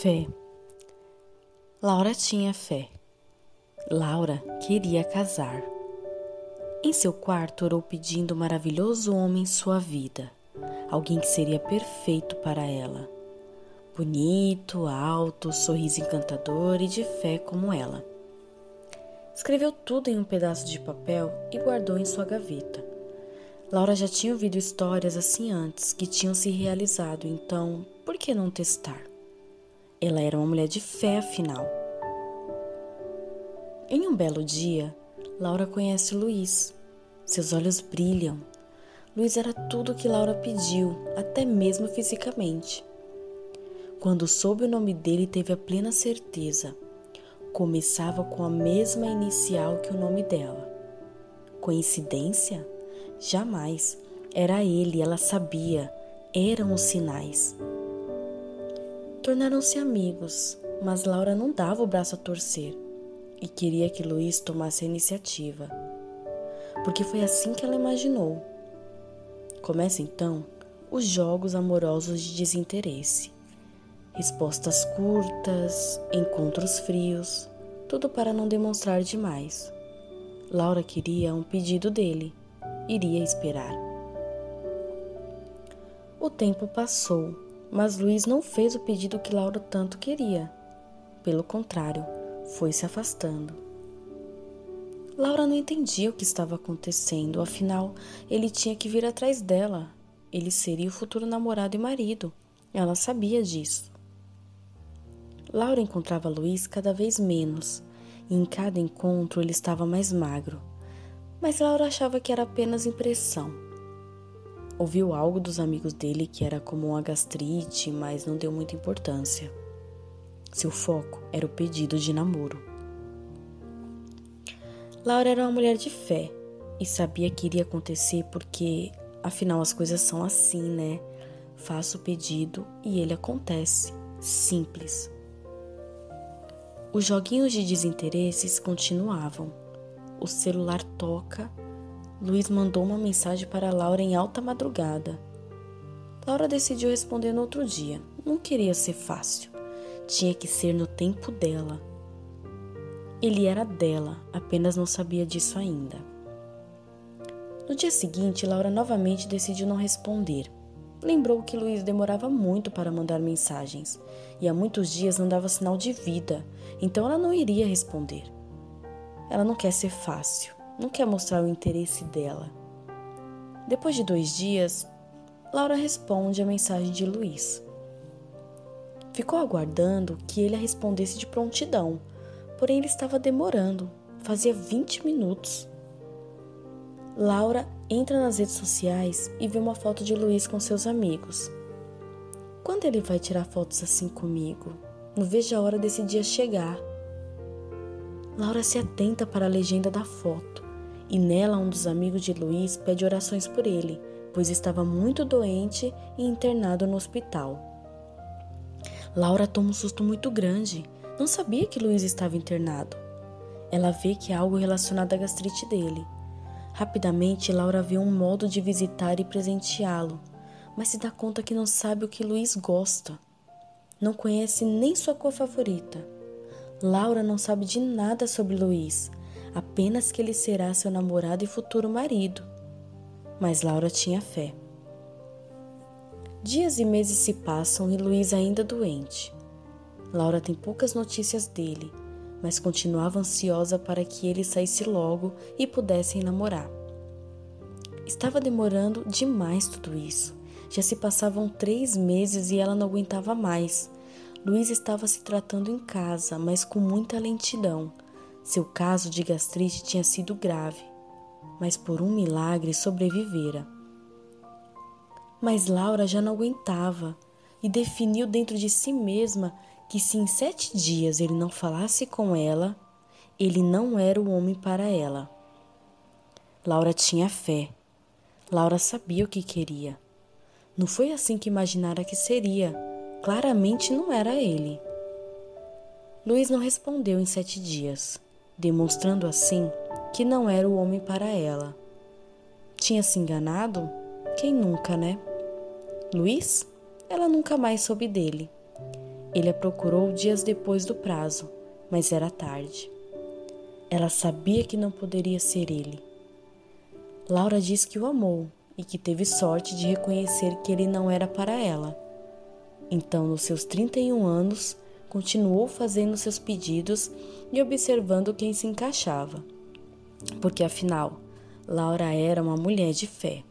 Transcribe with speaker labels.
Speaker 1: Fé. Laura tinha fé. Laura queria casar. Em seu quarto orou pedindo o um maravilhoso homem em sua vida, alguém que seria perfeito para ela. Bonito, alto, sorriso encantador e de fé como ela. Escreveu tudo em um pedaço de papel e guardou em sua gaveta. Laura já tinha ouvido histórias assim antes que tinham se realizado, então por que não testar? Ela era uma mulher de fé, afinal. Em um belo dia, Laura conhece Luiz. Seus olhos brilham. Luiz era tudo o que Laura pediu, até mesmo fisicamente. Quando soube o nome dele, teve a plena certeza. Começava com a mesma inicial que o nome dela. Coincidência? Jamais. Era ele, ela sabia. Eram os sinais. Tornaram-se amigos, mas Laura não dava o braço a torcer e queria que Luiz tomasse a iniciativa, porque foi assim que ela imaginou. Começa então os jogos amorosos de desinteresse. Respostas curtas, encontros frios, tudo para não demonstrar demais. Laura queria um pedido dele, iria esperar. O tempo passou mas Luiz não fez o pedido que Laura tanto queria. Pelo contrário, foi se afastando. Laura não entendia o que estava acontecendo, afinal, ele tinha que vir atrás dela. Ele seria o futuro namorado e marido. Ela sabia disso. Laura encontrava Luiz cada vez menos, e em cada encontro ele estava mais magro. Mas Laura achava que era apenas impressão. Ouviu algo dos amigos dele que era como uma gastrite, mas não deu muita importância. Seu foco era o pedido de namoro. Laura era uma mulher de fé e sabia que iria acontecer porque, afinal, as coisas são assim, né? Faço o pedido e ele acontece. Simples. Os joguinhos de desinteresses continuavam. O celular toca Luiz mandou uma mensagem para Laura em alta madrugada. Laura decidiu responder no outro dia. Não queria ser fácil. Tinha que ser no tempo dela. Ele era dela, apenas não sabia disso ainda. No dia seguinte, Laura novamente decidiu não responder. Lembrou que Luiz demorava muito para mandar mensagens e há muitos dias não dava sinal de vida, então ela não iria responder. Ela não quer ser fácil não quer mostrar o interesse dela. Depois de dois dias, Laura responde a mensagem de Luiz. Ficou aguardando que ele a respondesse de prontidão, porém ele estava demorando, fazia 20 minutos. Laura entra nas redes sociais e vê uma foto de Luiz com seus amigos. Quando ele vai tirar fotos assim comigo? Não vejo a hora desse dia chegar. Laura se atenta para a legenda da foto e nela um dos amigos de Luiz pede orações por ele, pois estava muito doente e internado no hospital. Laura toma um susto muito grande, não sabia que Luiz estava internado. Ela vê que é algo relacionado à gastrite dele. Rapidamente, Laura vê um modo de visitar e presenteá-lo, mas se dá conta que não sabe o que Luiz gosta. Não conhece nem sua cor favorita. Laura não sabe de nada sobre Luiz, apenas que ele será seu namorado e futuro marido. Mas Laura tinha fé. Dias e meses se passam e Luiz ainda doente. Laura tem poucas notícias dele, mas continuava ansiosa para que ele saísse logo e pudessem namorar. Estava demorando demais tudo isso. Já se passavam três meses e ela não aguentava mais. Luiz estava se tratando em casa, mas com muita lentidão. Seu caso de gastrite tinha sido grave, mas por um milagre sobrevivera. Mas Laura já não aguentava e definiu dentro de si mesma que se em sete dias ele não falasse com ela, ele não era o homem para ela. Laura tinha fé. Laura sabia o que queria. Não foi assim que imaginara que seria. Claramente não era ele. Luiz não respondeu em sete dias demonstrando assim que não era o homem para ela. Tinha se enganado? Quem nunca, né? Luiz? Ela nunca mais soube dele. Ele a procurou dias depois do prazo, mas era tarde. Ela sabia que não poderia ser ele. Laura diz que o amou e que teve sorte de reconhecer que ele não era para ela. Então, nos seus 31 anos, continuou fazendo seus pedidos e observando quem se encaixava. Porque afinal, Laura era uma mulher de fé.